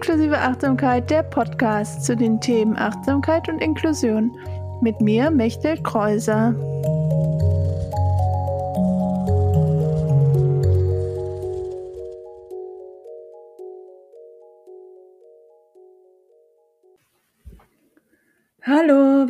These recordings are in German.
Inklusive Achtsamkeit, der Podcast zu den Themen Achtsamkeit und Inklusion. Mit mir, Mechtel Kreuser.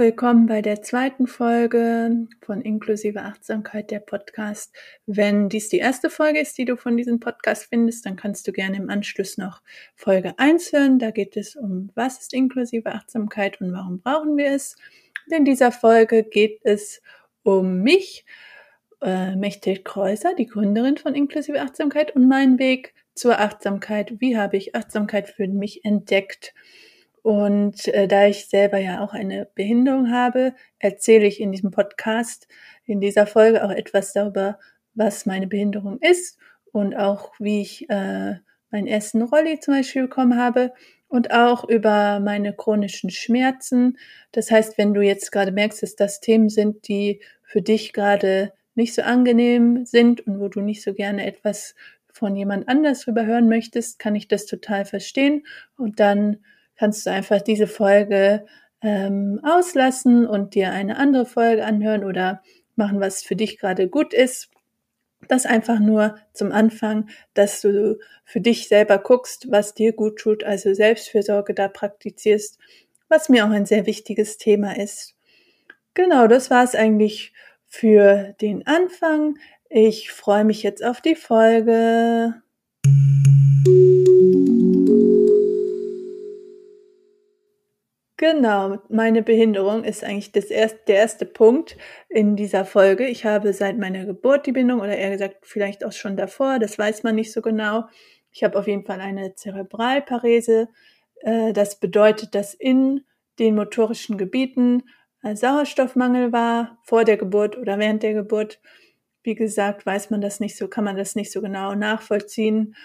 Willkommen bei der zweiten Folge von Inklusive Achtsamkeit, der Podcast. Wenn dies die erste Folge ist, die du von diesem Podcast findest, dann kannst du gerne im Anschluss noch Folge 1 hören. Da geht es um, was ist inklusive Achtsamkeit und warum brauchen wir es. In dieser Folge geht es um mich, äh, Mechthild Kreuser, die Gründerin von Inklusive Achtsamkeit und meinen Weg zur Achtsamkeit. Wie habe ich Achtsamkeit für mich entdeckt? Und äh, da ich selber ja auch eine Behinderung habe, erzähle ich in diesem Podcast, in dieser Folge auch etwas darüber, was meine Behinderung ist und auch wie ich äh, meinen ersten Rolli zum Beispiel bekommen habe und auch über meine chronischen Schmerzen. Das heißt, wenn du jetzt gerade merkst, dass das Themen sind, die für dich gerade nicht so angenehm sind und wo du nicht so gerne etwas von jemand anders drüber hören möchtest, kann ich das total verstehen und dann kannst du einfach diese Folge ähm, auslassen und dir eine andere Folge anhören oder machen, was für dich gerade gut ist. Das einfach nur zum Anfang, dass du für dich selber guckst, was dir gut tut, also Selbstfürsorge da praktizierst, was mir auch ein sehr wichtiges Thema ist. Genau, das war es eigentlich für den Anfang. Ich freue mich jetzt auf die Folge. Genau, meine Behinderung ist eigentlich das erste, der erste Punkt in dieser Folge. Ich habe seit meiner Geburt die Bindung oder eher gesagt vielleicht auch schon davor, das weiß man nicht so genau. Ich habe auf jeden Fall eine Zerebralparese. Äh, das bedeutet, dass in den motorischen Gebieten Sauerstoffmangel war vor der Geburt oder während der Geburt. Wie gesagt, weiß man das nicht so, kann man das nicht so genau nachvollziehen.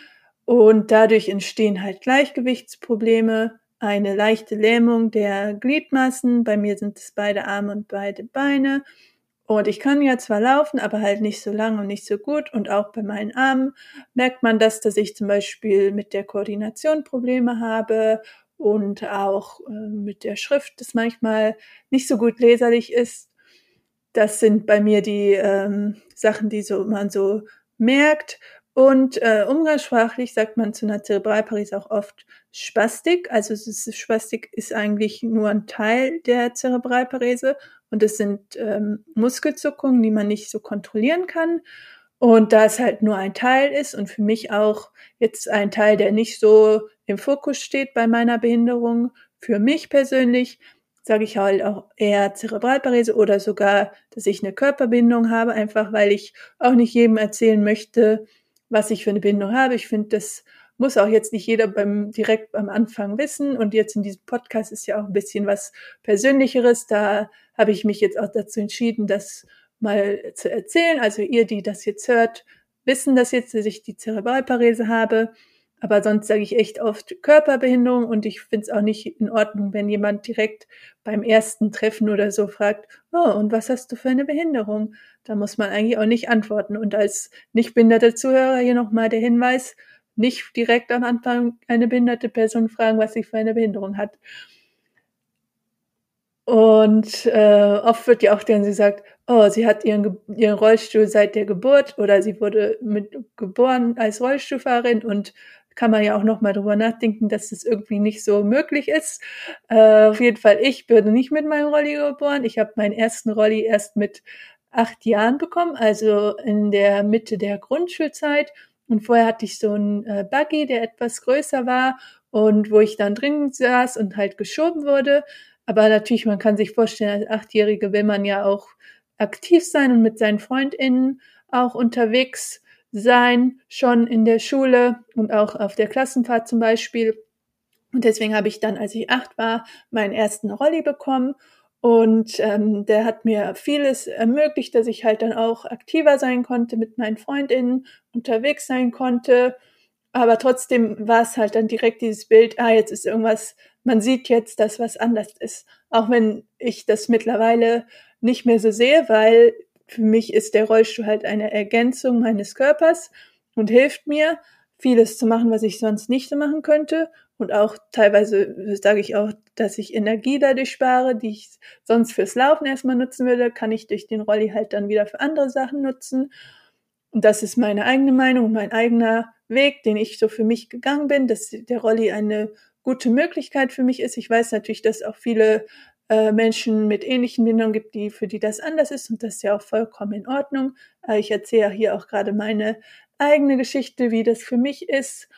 Und dadurch entstehen halt Gleichgewichtsprobleme eine leichte Lähmung der Gliedmaßen. Bei mir sind es beide Arme und beide Beine. Und ich kann ja zwar laufen, aber halt nicht so lang und nicht so gut. Und auch bei meinen Armen merkt man das, dass ich zum Beispiel mit der Koordination Probleme habe und auch äh, mit der Schrift, das manchmal nicht so gut leserlich ist. Das sind bei mir die ähm, Sachen, die so man so merkt. Und äh, umgangssprachlich sagt man zu einer Zerebralparese auch oft Spastik. Also ist, Spastik ist eigentlich nur ein Teil der Zerebralparese und es sind ähm, Muskelzuckungen, die man nicht so kontrollieren kann. Und da es halt nur ein Teil ist und für mich auch jetzt ein Teil, der nicht so im Fokus steht bei meiner Behinderung, für mich persönlich sage ich halt auch eher Zerebralparese oder sogar, dass ich eine Körperbindung habe, einfach weil ich auch nicht jedem erzählen möchte, was ich für eine Bindung habe. Ich finde, das muss auch jetzt nicht jeder beim direkt am Anfang wissen. Und jetzt in diesem Podcast ist ja auch ein bisschen was Persönlicheres. Da habe ich mich jetzt auch dazu entschieden, das mal zu erzählen. Also ihr, die das jetzt hört, wissen das jetzt, dass ich die Zerebralparese habe. Aber sonst sage ich echt oft Körperbehinderung und ich finde es auch nicht in Ordnung, wenn jemand direkt beim ersten Treffen oder so fragt, oh, und was hast du für eine Behinderung? Da muss man eigentlich auch nicht antworten. Und als nicht behinderte Zuhörer hier nochmal der Hinweis, nicht direkt am Anfang eine behinderte Person fragen, was sie für eine Behinderung hat. Und äh, oft wird ja auch dann sagt, oh, sie hat ihren, ihren Rollstuhl seit der Geburt oder sie wurde mit geboren als Rollstuhlfahrerin und kann man ja auch noch mal drüber nachdenken, dass das irgendwie nicht so möglich ist. Äh, auf jeden Fall, ich bin nicht mit meinem Rolli geboren. Ich habe meinen ersten Rolli erst mit acht Jahren bekommen, also in der Mitte der Grundschulzeit. Und vorher hatte ich so einen äh, Buggy, der etwas größer war und wo ich dann drin saß und halt geschoben wurde. Aber natürlich, man kann sich vorstellen, als Achtjährige will man ja auch aktiv sein und mit seinen FreundInnen auch unterwegs sein, schon in der Schule und auch auf der Klassenfahrt zum Beispiel. Und deswegen habe ich dann, als ich acht war, meinen ersten Rolli bekommen und ähm, der hat mir vieles ermöglicht, dass ich halt dann auch aktiver sein konnte, mit meinen Freundinnen unterwegs sein konnte. Aber trotzdem war es halt dann direkt dieses Bild, ah, jetzt ist irgendwas, man sieht jetzt, dass was anders ist. Auch wenn ich das mittlerweile nicht mehr so sehe, weil für mich ist der Rollstuhl halt eine Ergänzung meines Körpers und hilft mir, vieles zu machen, was ich sonst nicht machen könnte. und auch teilweise sage ich auch, dass ich Energie dadurch spare, die ich sonst fürs Laufen erstmal nutzen würde, kann ich durch den Rolli halt dann wieder für andere Sachen nutzen. Und das ist meine eigene Meinung, mein eigener Weg, den ich so für mich gegangen bin, dass der Rolli eine gute Möglichkeit für mich ist. Ich weiß natürlich, dass auch viele äh, Menschen mit ähnlichen Bindungen gibt, die für die das anders ist und das ist ja auch vollkommen in Ordnung. Äh, ich erzähle hier auch gerade meine eigene Geschichte, wie das für mich ist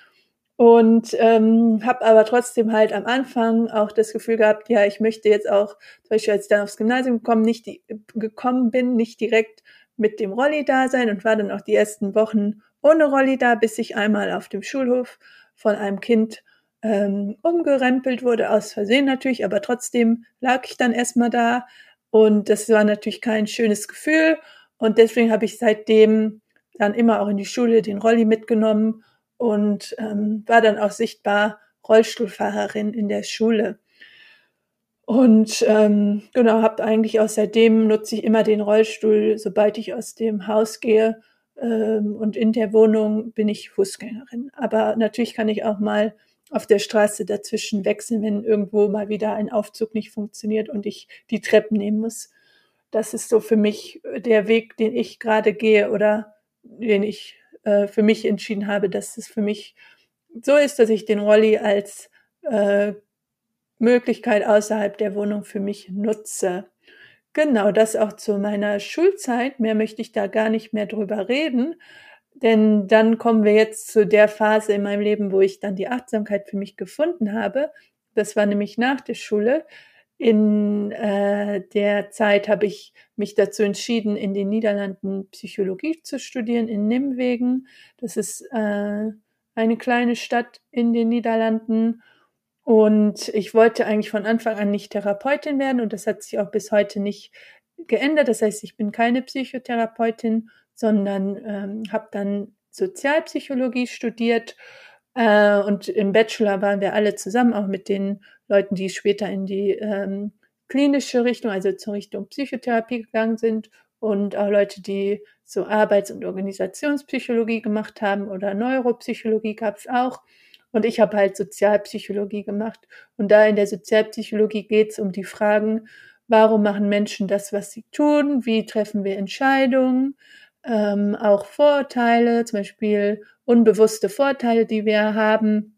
und ähm, habe aber trotzdem halt am Anfang auch das Gefühl gehabt, ja, ich möchte jetzt auch, zum Beispiel als ich dann aufs Gymnasium gekommen, nicht die, gekommen bin, nicht direkt mit dem Rolli da sein und war dann auch die ersten Wochen ohne Rolli da, bis ich einmal auf dem Schulhof von einem Kind ähm, umgerempelt wurde, aus Versehen natürlich, aber trotzdem lag ich dann erstmal da und das war natürlich kein schönes Gefühl und deswegen habe ich seitdem dann immer auch in die Schule den Rolli mitgenommen und ähm, war dann auch sichtbar Rollstuhlfahrerin in der Schule. Und ähm, genau, habe eigentlich auch seitdem nutze ich immer den Rollstuhl, sobald ich aus dem Haus gehe. Ähm, und in der Wohnung bin ich Fußgängerin. Aber natürlich kann ich auch mal auf der Straße dazwischen wechseln, wenn irgendwo mal wieder ein Aufzug nicht funktioniert und ich die Treppen nehmen muss. Das ist so für mich der Weg, den ich gerade gehe oder den ich äh, für mich entschieden habe, dass es für mich so ist, dass ich den Rolli als äh, Möglichkeit außerhalb der Wohnung für mich nutze. Genau, das auch zu meiner Schulzeit. Mehr möchte ich da gar nicht mehr drüber reden, denn dann kommen wir jetzt zu der Phase in meinem Leben, wo ich dann die Achtsamkeit für mich gefunden habe. Das war nämlich nach der Schule. In äh, der Zeit habe ich mich dazu entschieden, in den Niederlanden Psychologie zu studieren, in Nimwegen. Das ist äh, eine kleine Stadt in den Niederlanden. Und ich wollte eigentlich von Anfang an nicht Therapeutin werden und das hat sich auch bis heute nicht geändert. Das heißt, ich bin keine Psychotherapeutin, sondern ähm, habe dann Sozialpsychologie studiert. Äh, und im Bachelor waren wir alle zusammen, auch mit den Leuten, die später in die ähm, klinische Richtung, also zur Richtung Psychotherapie gegangen sind und auch Leute, die so Arbeits- und Organisationspsychologie gemacht haben oder Neuropsychologie gab es auch. Und ich habe halt Sozialpsychologie gemacht. Und da in der Sozialpsychologie geht es um die Fragen, warum machen Menschen das, was sie tun, wie treffen wir Entscheidungen, ähm, auch Vorurteile, zum Beispiel unbewusste Vorteile, die wir haben,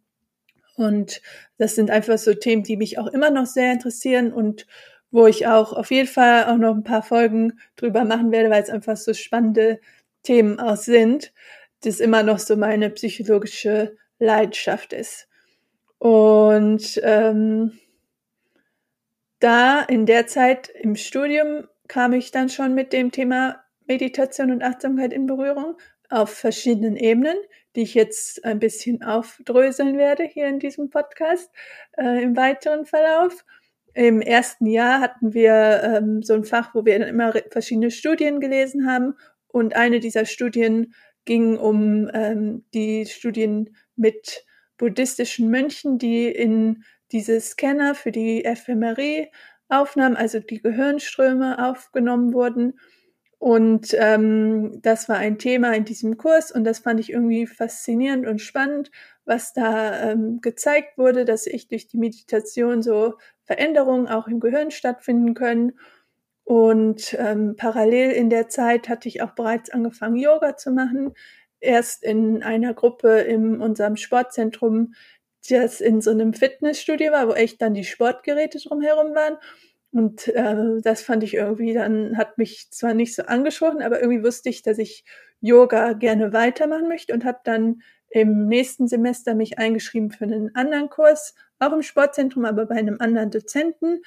und das sind einfach so Themen, die mich auch immer noch sehr interessieren und wo ich auch auf jeden Fall auch noch ein paar Folgen drüber machen werde, weil es einfach so spannende Themen auch sind, das immer noch so meine psychologische Leidenschaft ist. Und ähm, da in der Zeit im Studium kam ich dann schon mit dem Thema Meditation und Achtsamkeit in Berührung auf verschiedenen Ebenen die ich jetzt ein bisschen aufdröseln werde hier in diesem Podcast äh, im weiteren Verlauf. Im ersten Jahr hatten wir ähm, so ein Fach, wo wir dann immer verschiedene Studien gelesen haben und eine dieser Studien ging um ähm, die Studien mit buddhistischen Mönchen, die in diese Scanner für die Ephemerie aufnahmen, also die Gehirnströme aufgenommen wurden und ähm, das war ein Thema in diesem Kurs und das fand ich irgendwie faszinierend und spannend, was da ähm, gezeigt wurde, dass ich durch die Meditation so Veränderungen auch im Gehirn stattfinden können. Und ähm, parallel in der Zeit hatte ich auch bereits angefangen, Yoga zu machen. Erst in einer Gruppe in unserem Sportzentrum, das in so einem Fitnessstudio war, wo echt dann die Sportgeräte drumherum waren. Und äh, das fand ich irgendwie dann, hat mich zwar nicht so angesprochen, aber irgendwie wusste ich, dass ich Yoga gerne weitermachen möchte und habe dann im nächsten Semester mich eingeschrieben für einen anderen Kurs, auch im Sportzentrum, aber bei einem anderen Dozenten.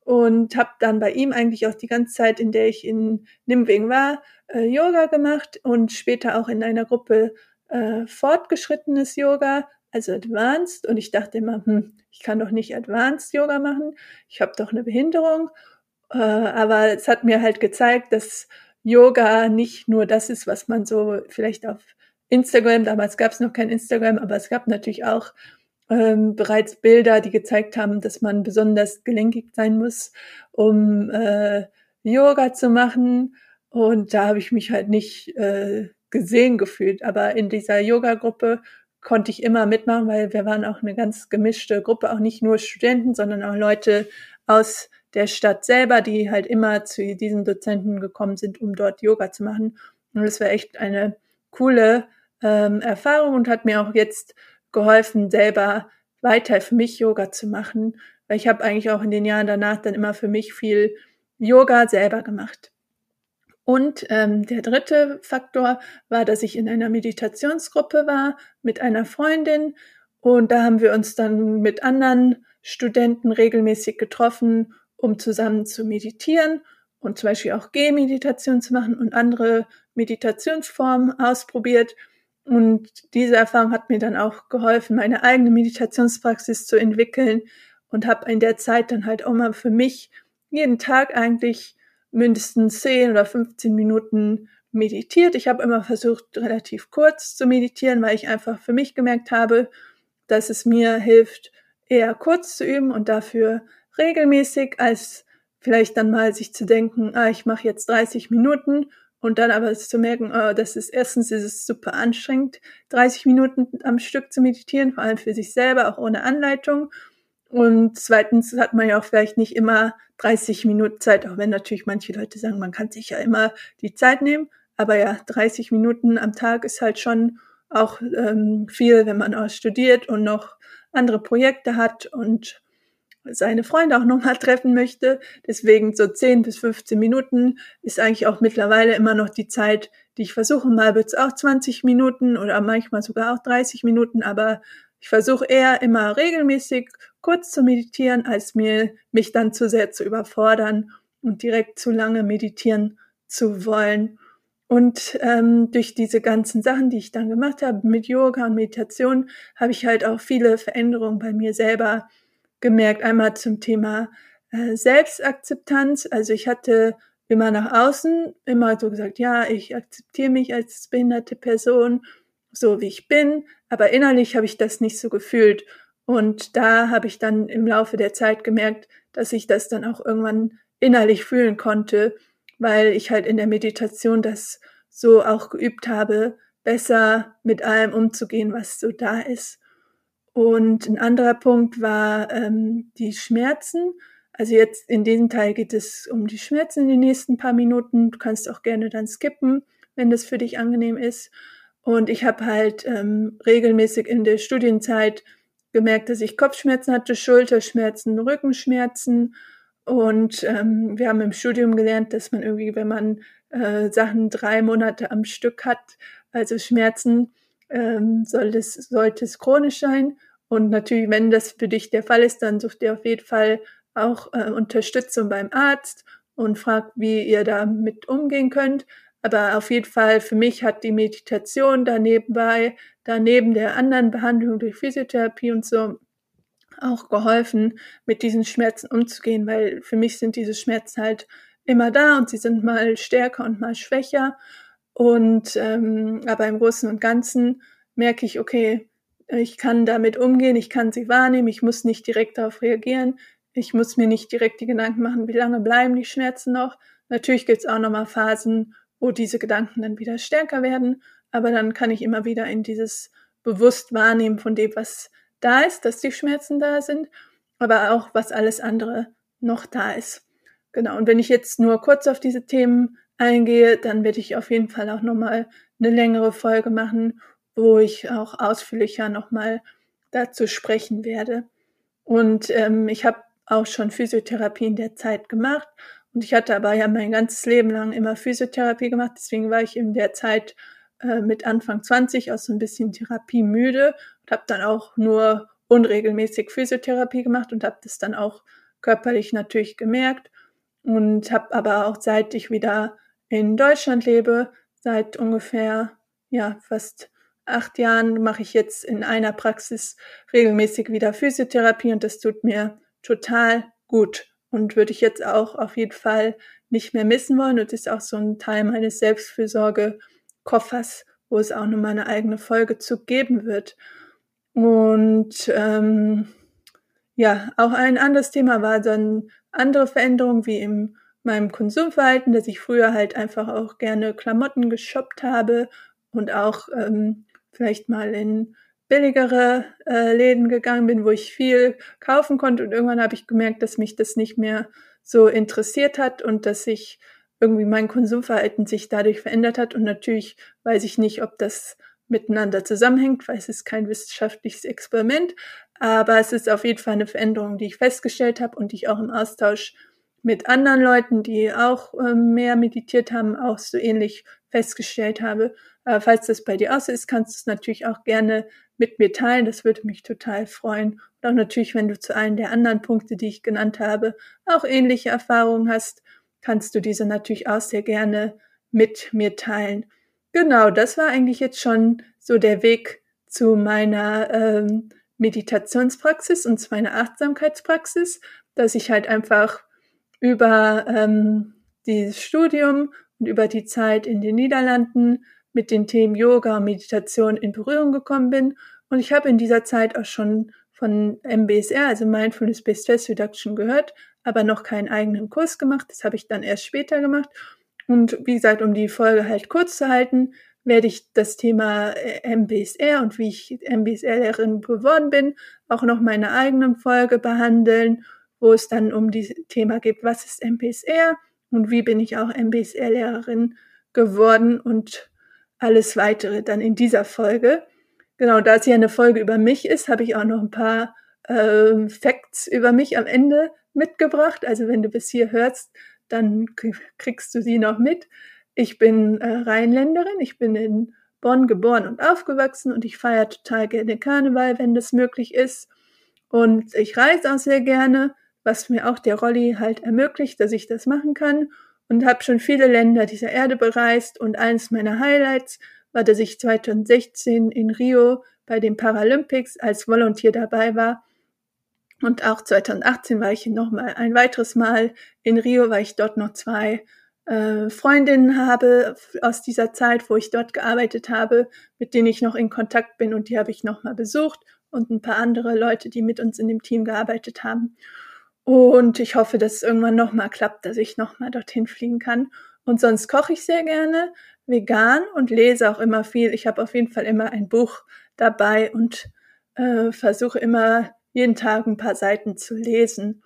Und habe dann bei ihm eigentlich auch die ganze Zeit, in der ich in Nimwegen war, äh, Yoga gemacht und später auch in einer Gruppe äh, fortgeschrittenes Yoga, also Advanced. Und ich dachte immer, hm, ich kann doch nicht Advanced Yoga machen, ich habe doch eine Behinderung. Äh, aber es hat mir halt gezeigt, dass Yoga nicht nur das ist, was man so vielleicht auf Instagram, damals gab es noch kein Instagram, aber es gab natürlich auch ähm, bereits Bilder, die gezeigt haben, dass man besonders gelenkig sein muss, um äh, Yoga zu machen. Und da habe ich mich halt nicht äh, gesehen gefühlt. Aber in dieser Yoga-Gruppe konnte ich immer mitmachen, weil wir waren auch eine ganz gemischte Gruppe, auch nicht nur Studenten, sondern auch Leute aus der Stadt selber, die halt immer zu diesen Dozenten gekommen sind, um dort Yoga zu machen. Und das war echt eine coole ähm, Erfahrung und hat mir auch jetzt geholfen, selber weiter für mich Yoga zu machen, weil ich habe eigentlich auch in den Jahren danach dann immer für mich viel Yoga selber gemacht. Und ähm, der dritte Faktor war, dass ich in einer Meditationsgruppe war mit einer Freundin und da haben wir uns dann mit anderen Studenten regelmäßig getroffen, um zusammen zu meditieren und zum Beispiel auch Gehmeditation zu machen und andere Meditationsformen ausprobiert. Und diese Erfahrung hat mir dann auch geholfen, meine eigene Meditationspraxis zu entwickeln und habe in der Zeit dann halt auch mal für mich jeden Tag eigentlich mindestens 10 oder 15 Minuten meditiert. Ich habe immer versucht, relativ kurz zu meditieren, weil ich einfach für mich gemerkt habe, dass es mir hilft, eher kurz zu üben und dafür regelmäßig, als vielleicht dann mal sich zu denken, ah, ich mache jetzt 30 Minuten und dann aber zu merken, oh, das ist erstens ist es super anstrengend, 30 Minuten am Stück zu meditieren, vor allem für sich selber, auch ohne Anleitung. Und zweitens hat man ja auch vielleicht nicht immer 30 Minuten Zeit, auch wenn natürlich manche Leute sagen, man kann sich ja immer die Zeit nehmen. Aber ja, 30 Minuten am Tag ist halt schon auch ähm, viel, wenn man auch studiert und noch andere Projekte hat und seine Freunde auch nochmal treffen möchte. Deswegen so 10 bis 15 Minuten ist eigentlich auch mittlerweile immer noch die Zeit, die ich versuche. Mal wird's auch 20 Minuten oder manchmal sogar auch 30 Minuten, aber ich versuche eher immer regelmäßig kurz zu meditieren, als mir mich dann zu sehr zu überfordern und direkt zu lange meditieren zu wollen. Und ähm, durch diese ganzen Sachen, die ich dann gemacht habe mit Yoga und Meditation, habe ich halt auch viele Veränderungen bei mir selber gemerkt. Einmal zum Thema äh, Selbstakzeptanz. Also ich hatte immer nach außen immer so gesagt, ja, ich akzeptiere mich als behinderte Person so wie ich bin, aber innerlich habe ich das nicht so gefühlt. Und da habe ich dann im Laufe der Zeit gemerkt, dass ich das dann auch irgendwann innerlich fühlen konnte, weil ich halt in der Meditation das so auch geübt habe, besser mit allem umzugehen, was so da ist. Und ein anderer Punkt war ähm, die Schmerzen. Also jetzt in diesem Teil geht es um die Schmerzen in den nächsten paar Minuten. Du kannst auch gerne dann skippen, wenn das für dich angenehm ist. Und ich habe halt ähm, regelmäßig in der Studienzeit gemerkt, dass ich Kopfschmerzen hatte, Schulterschmerzen, Rückenschmerzen. Und ähm, wir haben im Studium gelernt, dass man irgendwie, wenn man äh, Sachen drei Monate am Stück hat, also Schmerzen, ähm, soll das, sollte es chronisch sein. Und natürlich, wenn das für dich der Fall ist, dann sucht ihr auf jeden Fall auch äh, Unterstützung beim Arzt und fragt, wie ihr damit umgehen könnt. Aber auf jeden Fall für mich hat die Meditation da nebenbei, daneben der anderen Behandlung durch Physiotherapie und so auch geholfen, mit diesen Schmerzen umzugehen, weil für mich sind diese Schmerzen halt immer da und sie sind mal stärker und mal schwächer. Und ähm, aber im Großen und Ganzen merke ich, okay, ich kann damit umgehen, ich kann sie wahrnehmen, ich muss nicht direkt darauf reagieren, ich muss mir nicht direkt die Gedanken machen, wie lange bleiben die Schmerzen noch. Natürlich gibt es auch nochmal Phasen, wo diese Gedanken dann wieder stärker werden. Aber dann kann ich immer wieder in dieses bewusst wahrnehmen von dem, was da ist, dass die Schmerzen da sind, aber auch was alles andere noch da ist. Genau. Und wenn ich jetzt nur kurz auf diese Themen eingehe, dann werde ich auf jeden Fall auch nochmal eine längere Folge machen, wo ich auch ausführlicher nochmal dazu sprechen werde. Und ähm, ich habe auch schon Physiotherapie in der Zeit gemacht und ich hatte aber ja mein ganzes Leben lang immer Physiotherapie gemacht. Deswegen war ich in der Zeit äh, mit Anfang 20 auch so ein bisschen Therapie müde und habe dann auch nur unregelmäßig Physiotherapie gemacht und habe das dann auch körperlich natürlich gemerkt. Und habe aber auch seit ich wieder in Deutschland lebe, seit ungefähr ja fast acht Jahren mache ich jetzt in einer Praxis regelmäßig wieder Physiotherapie und das tut mir total gut und würde ich jetzt auch auf jeden Fall nicht mehr missen wollen. Und ist auch so ein Teil meines Selbstfürsorge-Koffers, wo es auch nochmal eine eigene Folge zu geben wird. Und ähm, ja, auch ein anderes Thema war dann andere Veränderungen wie in meinem Konsumverhalten, dass ich früher halt einfach auch gerne Klamotten geshoppt habe und auch ähm, vielleicht mal in billigere äh, Läden gegangen bin, wo ich viel kaufen konnte. Und irgendwann habe ich gemerkt, dass mich das nicht mehr so interessiert hat und dass ich irgendwie mein Konsumverhalten sich dadurch verändert hat. Und natürlich weiß ich nicht, ob das miteinander zusammenhängt, weil es ist kein wissenschaftliches Experiment. Aber es ist auf jeden Fall eine Veränderung, die ich festgestellt habe und die ich auch im Austausch mit anderen Leuten, die auch äh, mehr meditiert haben, auch so ähnlich festgestellt habe. Äh, falls das bei dir auch so ist, kannst du es natürlich auch gerne mit mir teilen. Das würde mich total freuen. Und auch natürlich, wenn du zu allen der anderen Punkte, die ich genannt habe, auch ähnliche Erfahrungen hast, kannst du diese natürlich auch sehr gerne mit mir teilen. Genau, das war eigentlich jetzt schon so der Weg zu meiner ähm, Meditationspraxis und zu meiner Achtsamkeitspraxis, dass ich halt einfach über ähm, dieses Studium und über die Zeit in den Niederlanden mit den Themen Yoga und Meditation in Berührung gekommen bin. Und ich habe in dieser Zeit auch schon von MBSR, also Mindfulness Based Stress Reduction, gehört, aber noch keinen eigenen Kurs gemacht. Das habe ich dann erst später gemacht. Und wie gesagt, um die Folge halt kurz zu halten, werde ich das Thema äh, MBSR und wie ich MBSR-Lehrerin geworden bin, auch noch meine eigenen Folge behandeln, wo es dann um das Thema geht, was ist MBSR und wie bin ich auch MBSR-Lehrerin geworden und alles weitere dann in dieser Folge. Genau, da es ja eine Folge über mich ist, habe ich auch noch ein paar äh, Facts über mich am Ende mitgebracht. Also wenn du bis hier hörst, dann kriegst du sie noch mit. Ich bin äh, Rheinländerin, ich bin in Bonn geboren und aufgewachsen und ich feiere total gerne Karneval, wenn das möglich ist. Und ich reise auch sehr gerne, was mir auch der Rolli halt ermöglicht, dass ich das machen kann. Und habe schon viele Länder dieser Erde bereist. Und eines meiner Highlights war, dass ich 2016 in Rio bei den Paralympics als Volontier dabei war und auch 2018 war ich noch mal ein weiteres Mal in Rio, weil ich dort noch zwei äh, Freundinnen habe aus dieser Zeit, wo ich dort gearbeitet habe, mit denen ich noch in Kontakt bin und die habe ich noch mal besucht und ein paar andere Leute, die mit uns in dem Team gearbeitet haben. Und ich hoffe, dass es irgendwann noch mal klappt, dass ich noch mal dorthin fliegen kann. Und sonst koche ich sehr gerne vegan und lese auch immer viel. Ich habe auf jeden Fall immer ein Buch dabei und äh, versuche immer jeden Tag ein paar Seiten zu lesen.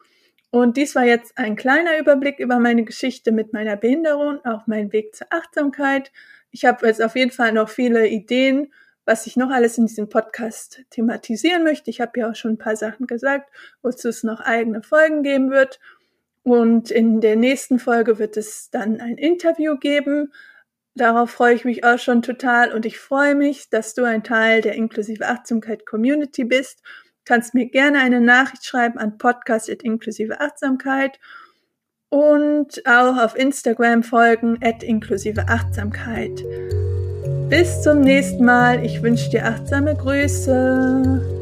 Und dies war jetzt ein kleiner Überblick über meine Geschichte mit meiner Behinderung, auch mein Weg zur Achtsamkeit. Ich habe jetzt auf jeden Fall noch viele Ideen, was ich noch alles in diesem Podcast thematisieren möchte. Ich habe ja auch schon ein paar Sachen gesagt, wozu es noch eigene Folgen geben wird. Und in der nächsten Folge wird es dann ein Interview geben. Darauf freue ich mich auch schon total und ich freue mich, dass du ein Teil der inklusive Achtsamkeit Community bist kannst mir gerne eine Nachricht schreiben an podcast inklusive Achtsamkeit und auch auf Instagram folgen at inklusive Achtsamkeit. Bis zum nächsten Mal. Ich wünsche dir achtsame Grüße.